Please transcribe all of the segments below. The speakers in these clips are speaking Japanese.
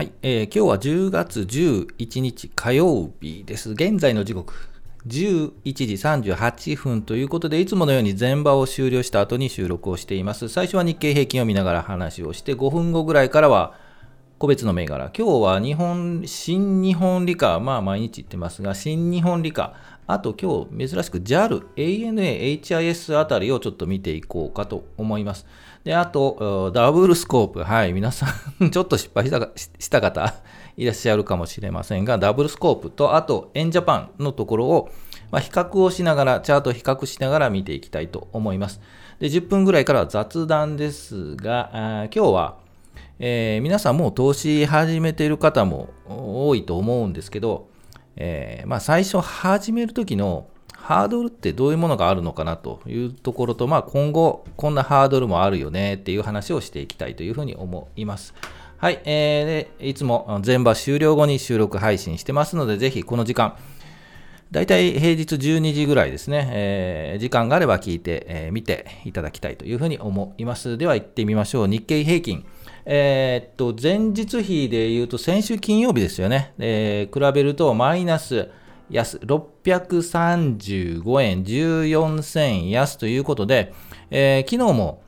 はい、えー今日は10月11日火曜日です。現在の時刻、11時38分ということで、いつものように前場を終了した後に収録をしています。最初は日経平均を見ながら話をして、5分後ぐらいからは個別の銘柄。今日は日本、新日本理科、まあ毎日言ってますが、新日本理科、あと今日珍しく JAL、ANA、HIS あたりをちょっと見ていこうかと思います。で、あと、ダブルスコープ。はい、皆さん、ちょっと失敗したした方いらっしゃるかもしれませんが、ダブルスコープと、あと、エンジャパンのところを、まあ、比較をしながら、チャート比較しながら見ていきたいと思います。で、10分ぐらいからは雑談ですが、あ今日は、えー皆さんもう投資始めている方も多いと思うんですけど、えーまあ、最初始める時のハードルってどういうものがあるのかなというところと、まあ、今後こんなハードルもあるよねっていう話をしていきたいというふうに思います。はい、えーでいつも全場終了後に収録配信してますので、ぜひこの時間、大体平日12時ぐらいですね、えー時間があれば聞いて、えー見ていただきたいというふうに思います。では行ってみましょう。日経平均。えーっと、前日比で言うと先週金曜日ですよね。えー比べるとマイナス安、635円14銭安ということで、えー昨日も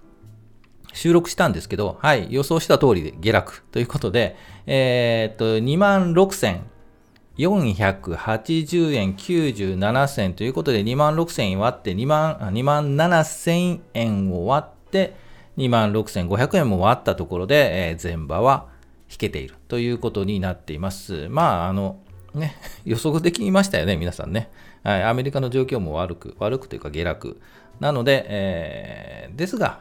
収録したんですけど、はい、予想した通りで下落ということで、えーっと、2万6000 480円97銭ということで、2万6000円割って2万、2万7000円を割って、2万6500円も割ったところで、えー前場は引けているということになっています。まあ、あの、ね、予測できましたよね、皆さんね。はい、アメリカの状況も悪く、悪くというか下落。なので、えーですが、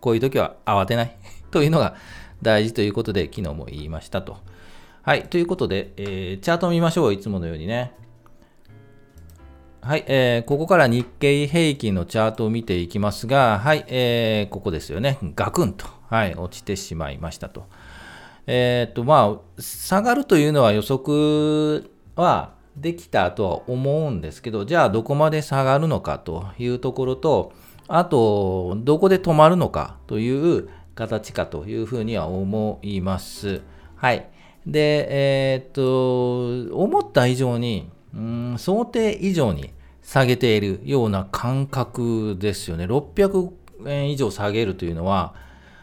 こういう時は慌てない というのが大事ということで、昨日も言いましたと。はい、ということで、えーチャートを見ましょう、いつものようにね。はい、えーここから日経平均のチャートを見ていきますが、はい、えーここですよね。ガクンと、はい、落ちてしまいましたと。えーと、まあ、下がるというのは予測はできたとは思うんですけど、じゃあどこまで下がるのかというところと、あと、どこで止まるのかという形かというふうには思います。はい。で、えーと、思った以上に、うん想定以上に下げているような感覚ですよね。600円以上下げるというのは、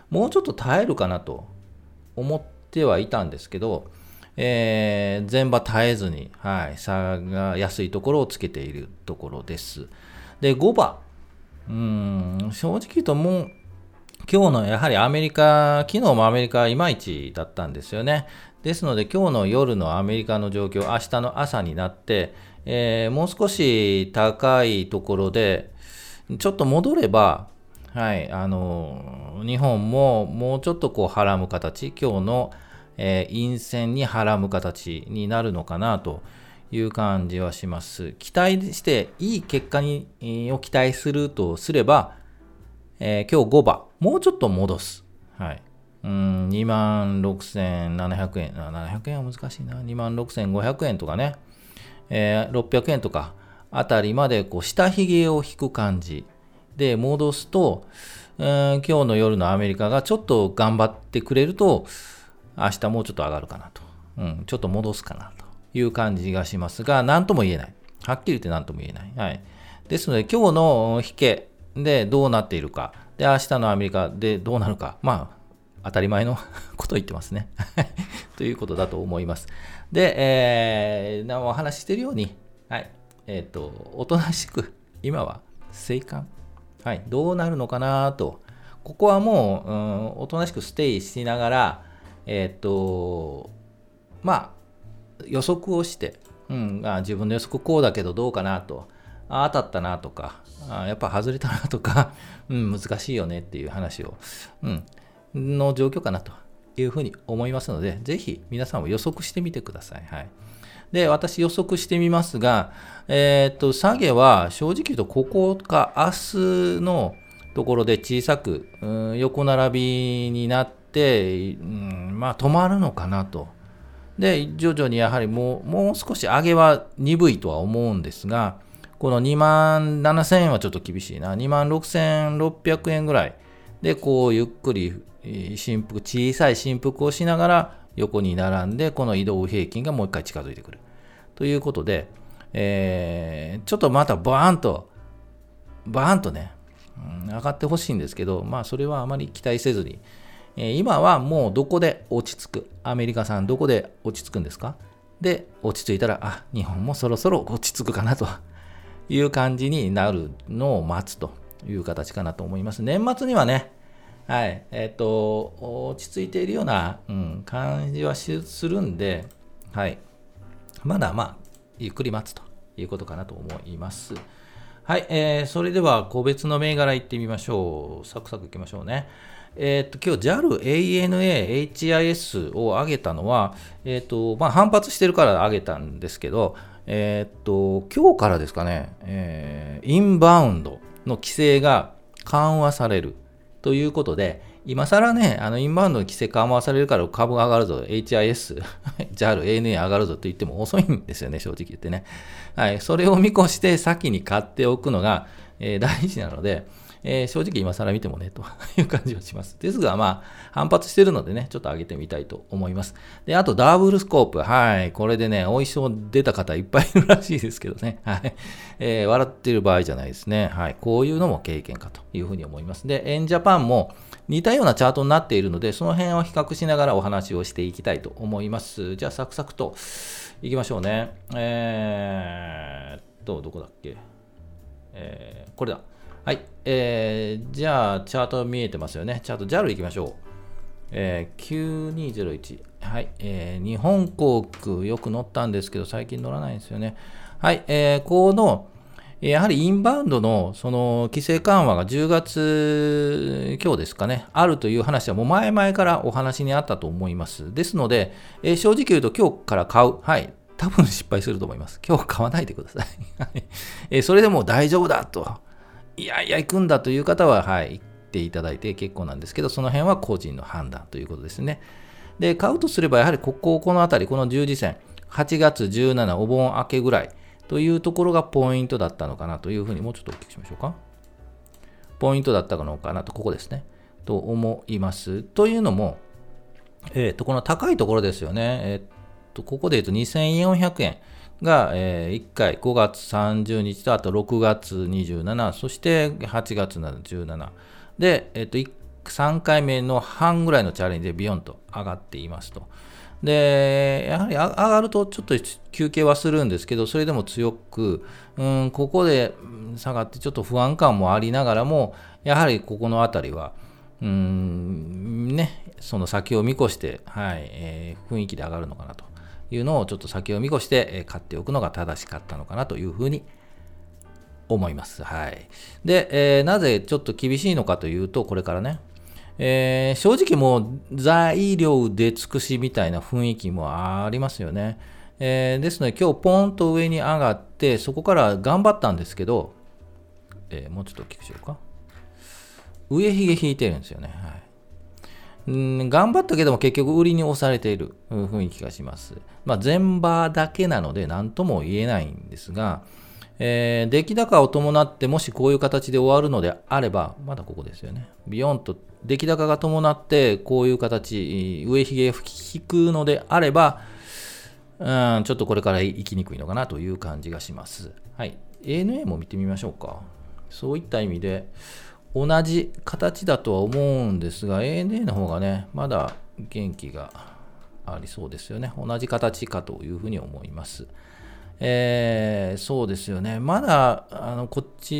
もうちょっと耐えるかなと思ってはいたんですけど、えー前場耐えずに、はい、差が安いところをつけているところです。で、5番、うーん、正直言うともう、今日のやはりアメリカ、昨日もアメリカいまいちだったんですよね。ですので今日の夜のアメリカの状況、明日の朝になって、えーもう少し高いところで、ちょっと戻れば、はい、あの、日本ももうちょっとこうはらむ形、今日の、えー陰線にはらむ形になるのかなという感じはします。期待していい結果にを期待するとすれば、えー今日5番、もうちょっと戻す。はい。うーん、2万6700円。あ700円は難しいな。2万6500円とかね。えー600円とかあたりまでこう下髭を引く感じで戻すと、ん今日の夜のアメリカがちょっと頑張ってくれると、明日もうちょっと上がるかなと。うん、ちょっと戻すかなという感じがしますが、何とも言えない。はっきり言って何とも言えない。はい。ですので、今日の引けでどうなっているか、で、明日のアメリカでどうなるか、まあ、当たり前の ことを言ってますね。ということだと思います。で、えー、なお話ししているように、はい、えっ、と、おとなしく、今は静観。はい、どうなるのかなと。ここはもう、うん、おとなしくステイしながら、えっ、と、まあ、予測をして、うん、あ自分の予測こうだけどどうかなと。あ当たったなとか、あやっぱ外れたなとか、うん、難しいよねっていう話を、うん、の状況かなというふうに思いますので、ぜひ皆さんも予測してみてください。はい。で、私予測してみますが、えーっと、下げは正直言うと、ここか明日のところで小さく、うん横並びになって、うんまあ、止まるのかなと。で、徐々にやはりもうもう少し上げは鈍いとは思うんですが、この2万7000円はちょっと厳しいな。2万6600円ぐらい。で、こう、ゆっくり、振幅、小さい振幅をしながら横に並んで、この移動平均がもう一回近づいてくる。ということで、えー、ちょっとまたバーンと、バーンとね、上がってほしいんですけど、まあそれはあまり期待せずに、えー、今はもうどこで落ち着く、アメリカさんどこで落ち着くんですか？で、落ち着いたら、あ、日本もそろそろ落ち着くかなと。いう感じになるのを待つという形かなと思います。年末にはね、はい、えっ、ー、と、落ち着いているような、うん、感じはするんで、はい、まだまあ、ゆっくり待つということかなと思います。はい、えー、それでは個別の銘柄いってみましょう。サクサクいきましょうね。えっ、と、今日 JAL、ANA、HIS を上げたのは、えっ、と、まあ、反発してるから上げたんですけど、えっ、と、今日からですかね、えー、インバウンドの規制が緩和されるということで、今更ね、あのインバウンドの規制緩和されるから株が上がるぞ、HIS、JAL、ANA 上がるぞと言っても遅いんですよね、正直言ってね。はい、それを見越して先に買っておくのが、えー、大事なので、えー、正直今更見てもね、と いう感じはします。ですが、まあ、反発してるのでね、ちょっと上げてみたいと思います。で、あと、ダブルスコープ。はい。これでね、お衣装出た方いっぱいいるらしいですけどね。はい。えー、笑ってる場合じゃないですね。はい。こういうのも経験かというふうに思います。で、エンジャパンも似たようなチャートになっているので、その辺を比較しながらお話をしていきたいと思います。じゃあ、サクサクといきましょうね。えーっと、どこだっけ？えー、これだ。はい。えー、じゃあ、チャート見えてますよね。チャート JAL 行きましょう。えー、9201。はい。えー、日本航空よく乗ったんですけど、最近乗らないんですよね。はい。えー、この、やはりインバウンドのその規制緩和が10月、今日ですかね、あるという話はもう前々からお話にあったと思います。ですので、えー、正直言うと今日から買う。はい。多分失敗すると思います。今日買わないでください。えー、それでも大丈夫だと。いやいや行くんだという方は、はい、行っていただいて結構なんですけど、その辺は個人の判断ということですね。で、買うとすれば、やはりここ、この辺り、この十字線、8月17、お盆明けぐらいというところがポイントだったのかなというふうに、もうちょっとお聞きしましょうか。ポイントだったのかなと、ここですね。と思います。というのも、えっ、ー、と、この高いところですよね。えっ、ー、と、ここで言うと2400円。が、え、1回5月30日とあと6月27そして8月17で、えー、と3回目の半ぐらいのチャレンジでビヨンと上がっていますと。で、やはり上がるとちょっと休憩はするんですけど、それでも強く、うん、ここで下がってちょっと不安感もありながらも、やはりここのあたりは、うん、ね、その先を見越して、はい、えー、雰囲気で上がるのかなというのをちょっと先を見越して買っておくのが正しかったのかなというふうに思います。はい。で、えー、なぜちょっと厳しいのかというと、これからね、えー、正直もう材料で尽くしみたいな雰囲気もありますよね。えー、ですので今日ポンと上に上がってそこから頑張ったんですけど、えー、もうちょっと大きくしようか。上髭引いてるんですよね。はい。うん、頑張ったけども結局売りに押されている雰囲気がします。まあ、全場だけなので何とも言えないんですが、えー、出来高を伴ってもしこういう形で終わるのであれば、まだここですよね。ビヨンと出来高が伴ってこういう形、上髭引くのであれば、うん、ちょっとこれから行きにくいのかなという感じがします。はい。ANA も見てみましょうか。そういった意味で、同じ形だとは思うんですが、ANA の方がね、まだ元気がありそうですよね。同じ形かというふうに思います。えー、そうですよね。まだ、あのこっち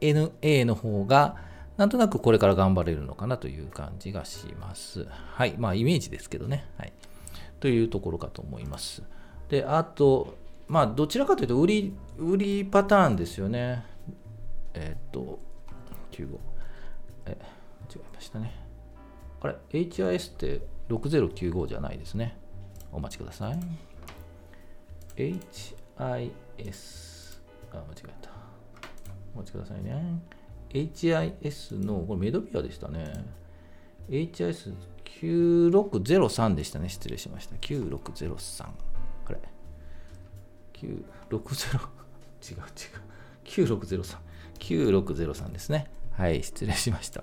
ANA の方が、なんとなくこれから頑張れるのかなという感じがします。はい。まあ、イメージですけどね。はい。というところかと思います。で、あと、まあ、どちらかというと、売り、売りパターンですよね。えっ、と、95。え、違いましたね。あれ、HIS って6095じゃないですね。お待ちください。HIS。あ、間違えた。お待ちくださいね。HIS の、これメドビアでしたね。HIS9603 でしたね。失礼しました。9603。あれ ?960、違う違う。9603。9603ですね。はい、失礼しました。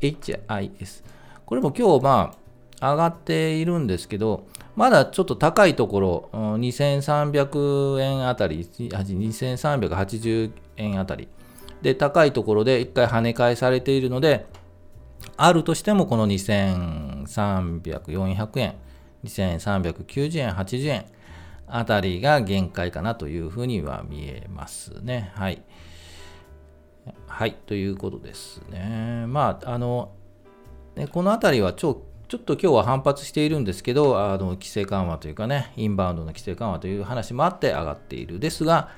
HIS。これも今日、まあ、上がっているんですけど、まだちょっと高いところ、2300円あたり、2380円あたり。で、高いところで1回跳ね返されているので、あるとしてもこの2300、400円、2390円、80円あたりが限界かなというふうには見えますね。はい。はい、ということですね。まあ、あの、ね、このあたりは超ちょっと今日は反発しているんですけど、あの規制緩和というかね、インバウンドの規制緩和という話もあって上がっている。ですが、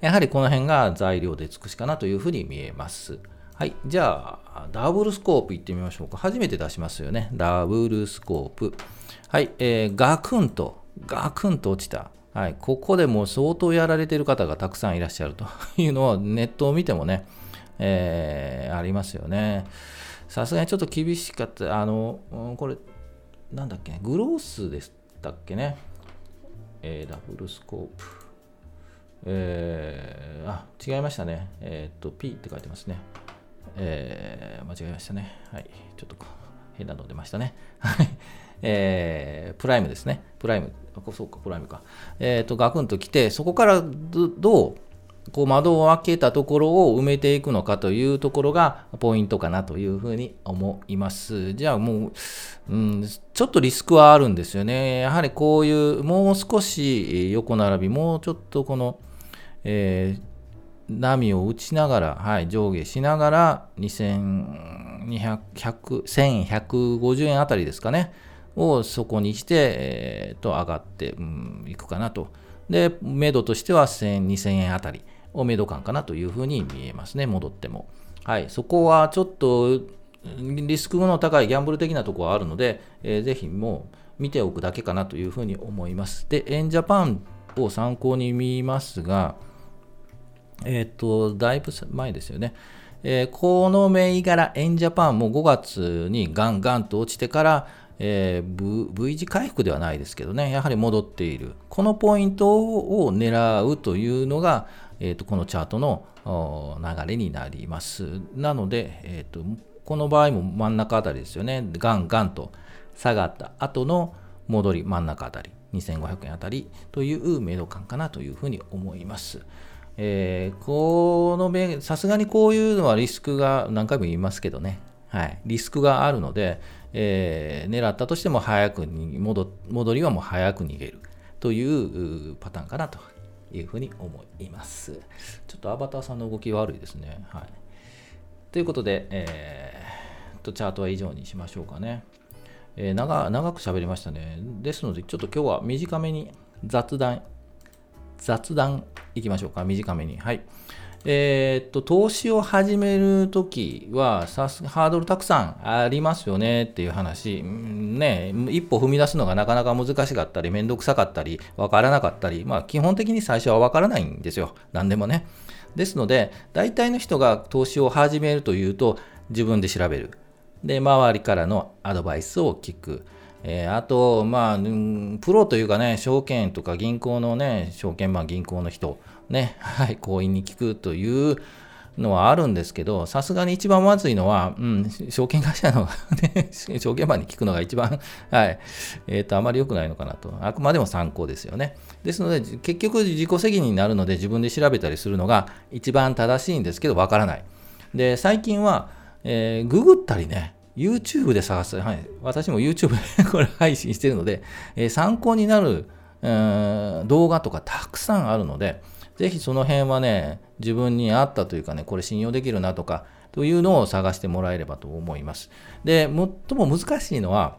やはりこの辺が材料で尽くしかなというふうに見えます。はい。じゃあ、ダブルスコープいってみましょうか。初めて出しますよね。ダブルスコープ。はい。えー、ガクンと、ガクンと落ちた。はい。ここでもう相当やられている方がたくさんいらっしゃるというのはネットを見てもね、えー、ありますよね。さすがにちょっと厳しかった。あの、これ、なんだっけ、グロースでしたっけね？えー、ダブルスコープ。えー、あ、違いましたね。えっ、と、P って書いてますね。えー、間違えましたね。はい。ちょっと変なの出ましたね。はい。えー、プライムですね。プライム。あそうか、プライムか。えっ、と、ガクンと来て、そこからどうこう窓を開けたところを埋めていくのかというところがポイントかなというふうに思います。じゃあもう、うん、ちょっとリスクはあるんですよね。やはりこういうもう少し横並び、もうちょっとこの、えー、波を打ちながら、はい、上下しながら2200、1150円あたりですかね、をそこにして、えー、と上がってい、うん、くかなと。で、目処としては1000、2000円あたり。をメド感かなというふうに見えますね、戻っても。はい、そこはちょっとリスクの高いギャンブル的なところはあるので、えー、ぜひもう見ておくだけかなというふうに思います。で、エンジャパンを参考に見ますが、えっ、と、だいぶ前ですよね。えー、この銘柄、エンジャパンも5月にガンガンと落ちてから、えー、v, v 字回復ではないですけどね、やはり戻っている。このポイントを狙うというのが、えーと、このチャートの流れになります。なので、えーと、この場合も真ん中あたりですよね。ガンガンと下がった後の戻り真ん中あたり、2500円あたりというメド感かなというふうに思います。えー、このさすがにこういうのはリスクが何回も言いますけどね、はい、リスクがあるので、えー、狙ったとしても早くに戻戻りはもう早く逃げるというパターンかなというふうに思います。ちょっとアバターさんの動き悪いですね。はい。ということで、えー、とチャートは以上にしましょうかね。えー、長長く喋りましたね。ですので、ちょっと今日は短めに雑談、雑談いきましょうか。短めに。はい。えー、っと、投資を始めるときは、さすハードルたくさんありますよねっていう話、ね、一歩踏み出すのがなかなか難しかったり、めんどくさかったり、わからなかったり、まあ、基本的に最初はわからないんですよ。何でもね。ですので、大体の人が投資を始めるというと、自分で調べる。で、周りからのアドバイスを聞く。えー、あと、まあ、プロというかね、証券とか銀行のね、証券マン銀行の人、ね、はい、行員に聞くというのはあるんですけど、さすがに一番まずいのは、うん、証券会社の、ね、証券マンに聞くのが一番、はい、えっ、ー、と、あまり良くないのかなと。あくまでも参考ですよね。ですので、結局自己責任になるので自分で調べたりするのが一番正しいんですけど、わからない。で、最近は、えー、ググったりね、YouTube で探す。はい。私も YouTube でこれ配信してるので、えー、参考になる、えー、動画とかたくさんあるので、ぜひその辺はね、自分に合ったというかね、これ信用できるなとか、というのを探してもらえればと思います。で、最も難しいのは、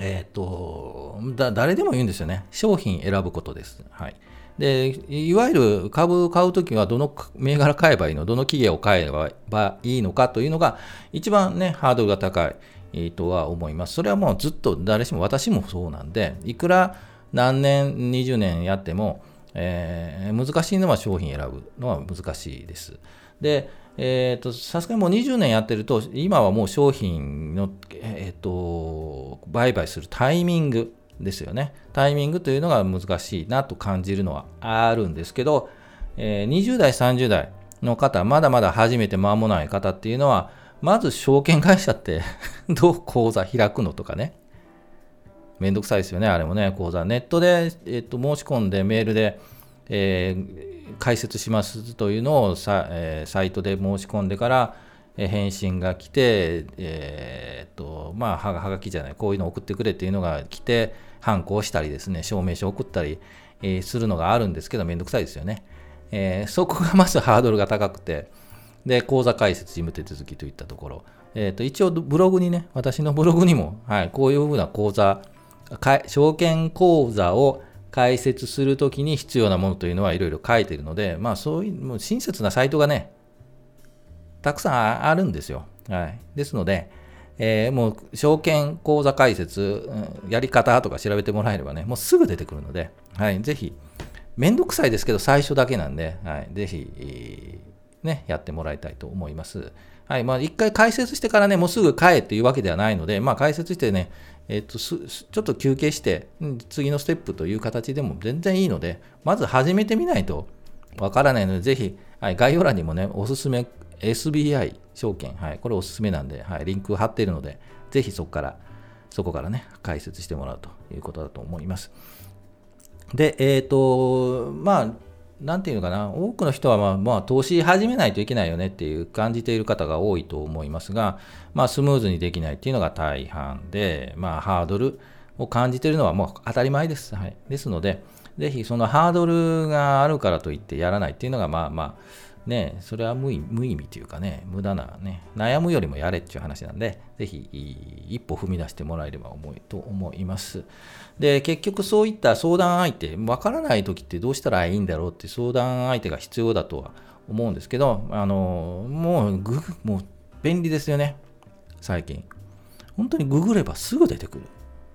えっ、と、誰でも言うんですよね。商品選ぶことです。はい。で、いわゆる株買うときはどの銘柄買えばいいの、どの企業を買えばいいのかというのが、一番ね、ハードルが高いとは思います。それはもうずっと誰しも、私もそうなんで、いくら何年、20年やっても、えー、難しいのは商品選ぶのは難しいです。で、えーと、さすがにもう20年やってると、今はもう商品の、えーと、売買するタイミングですよね。タイミングというのが難しいなと感じるのはあるんですけど、え、20代、30代の方、まだまだ始めて間もない方っていうのは、まず証券会社って どう口座開くのとかね、めんどくさいですよね、あれもね、講座。ネットで、えっと、申し込んで、メールで、えー、解説しますというのをさ、えー、サイトで申し込んでから、えー、返信が来て、えー、っと、まあ、はがはがきじゃない、こういうの送ってくれっていうのが来て、反抗したりですね、証明書送ったり、えー、するのがあるんですけど、めんどくさいですよね。え、そこがまず ハードルが高くて、で、口座開設事務手続きといったところ、えー、と一応ブログにね、私のブログにも、はい、こういうふうな口座、証券口座を開設するときに必要なものというのはいろいろ書いているので、まあそういうもう親切なサイトがね、たくさんあるんですよ。はい、ですので、えー、もう証券口座開設、やり方とか調べてもらえればね、もうすぐ出てくるので、はい、ぜひ、めんどくさいですけど、最初だけなんで、はい、ぜひ、ね、やってもらいたいと思います。はい、まあ、一回解説してからね、もうすぐ帰っていうわけではないので、まあ、解説してね、えっと、ちょっと休憩して、次のステップという形でも全然いいので、まず始めてみないとわからないので、ぜひ、はい、概要欄にもね、おすすめ SBI 証券、はい、これおすすめなんで、はい、リンク貼っているので、ぜひそこから、そこからね、解説してもらうということだと思います。で、えっ、ー、と、まあ、なんていうのかな、多くの人は、まあ、まあ、投資始めないといけないよねっていう感じている方が多いと思いますが、まあ、スムーズにできないっていうのが大半で、まあ、ハードルを感じているのはもう当たり前です。はい、ですので、ぜひそのハードルがあるからといってやらないっていうのが、まあまあ、ね、それは無意味というかね、無駄なね、悩むよりもやれっていう話なんで、ぜひ一歩踏み出してもらえれば思いと思います。で、結局そういった相談相手、わからない時ってどうしたらいいんだろうって相談相手が必要だとは思うんですけど、あの、もうグもう便利ですよね、最近。本当にググればすぐ出てくる。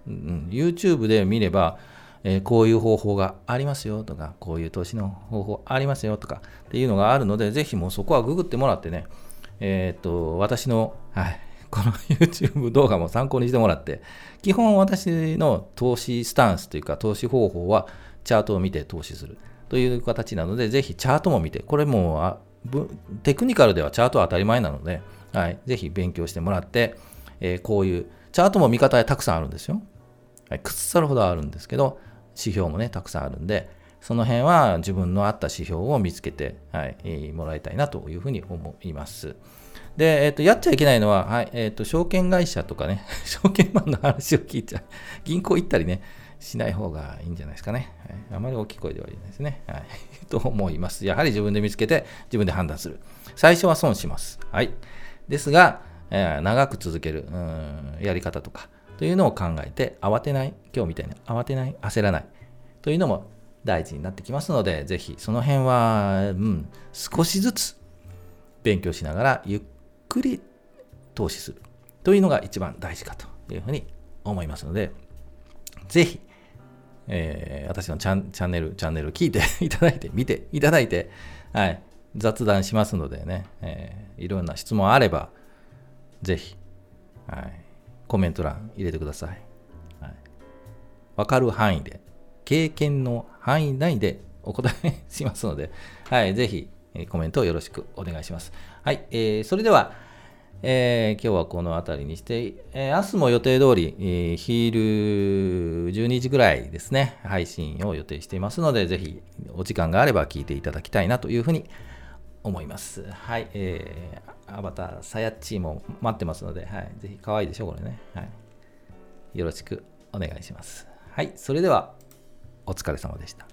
うん、YouTube で見れば、えー、こういう方法がありますよとか、こういう投資の方法ありますよとかっていうのがあるので、ぜひもうそこはググってもらってね、えー、っと、私の、はい、この YouTube 動画も参考にしてもらって、基本私の投資スタンスというか、投資方法はチャートを見て投資するという形なので、ぜひチャートも見て、これもあテクニカルではチャートは当たり前なので、はい、ぜひ勉強してもらって、えー、こういう、チャートも見方たくさんあるんですよ。はい、くっさるほどあるんですけど、指標もね、たくさんあるんで、その辺は自分の合った指標を見つけて、はい、もらいたいなというふうに思います。で、えっ、ー、と、やっちゃいけないのは、はい、えっ、ー、と、証券会社とかね、証券マンの話を聞いちゃう。銀行行ったりね、しない方がいいんじゃないですかね。はい、あまり大きい声では言えないですね。はい。と思います。やはり自分で見つけて、自分で判断する。最初は損します。はい。ですが、えー、長く続ける、うん、やり方とか、というのを考えて、慌てない、今日みたいに慌てない、焦らない、というのも大事になってきますので、ぜひその辺は、うん、少しずつ勉強しながら、ゆっくり投資するというのが一番大事かというふうに思いますので、ぜひ、えー、私のチャンチャンネル、チャンネル聞いていただいて、見ていただいて、はい、雑談しますのでね、えー、いろんな質問あれば、ぜひ、はい、コメント欄入れてください。はい、分かる範囲で、経験の範囲内でお答えしますので、はい、ぜひコメントをよろしくお願いします。はい、えー、それでは、えー、今日はこの辺りにして、えー、明日も予定通り、えー、昼12時ぐらいですね、配信を予定していますので、ぜひお時間があれば聞いていただきたいなというふうに思います。はい、えー、アバター、サヤッチーも待ってますので、はい、ぜひ可愛いでしょ、これね。はい。よろしくお願いします。はい、それではお疲れ様でした。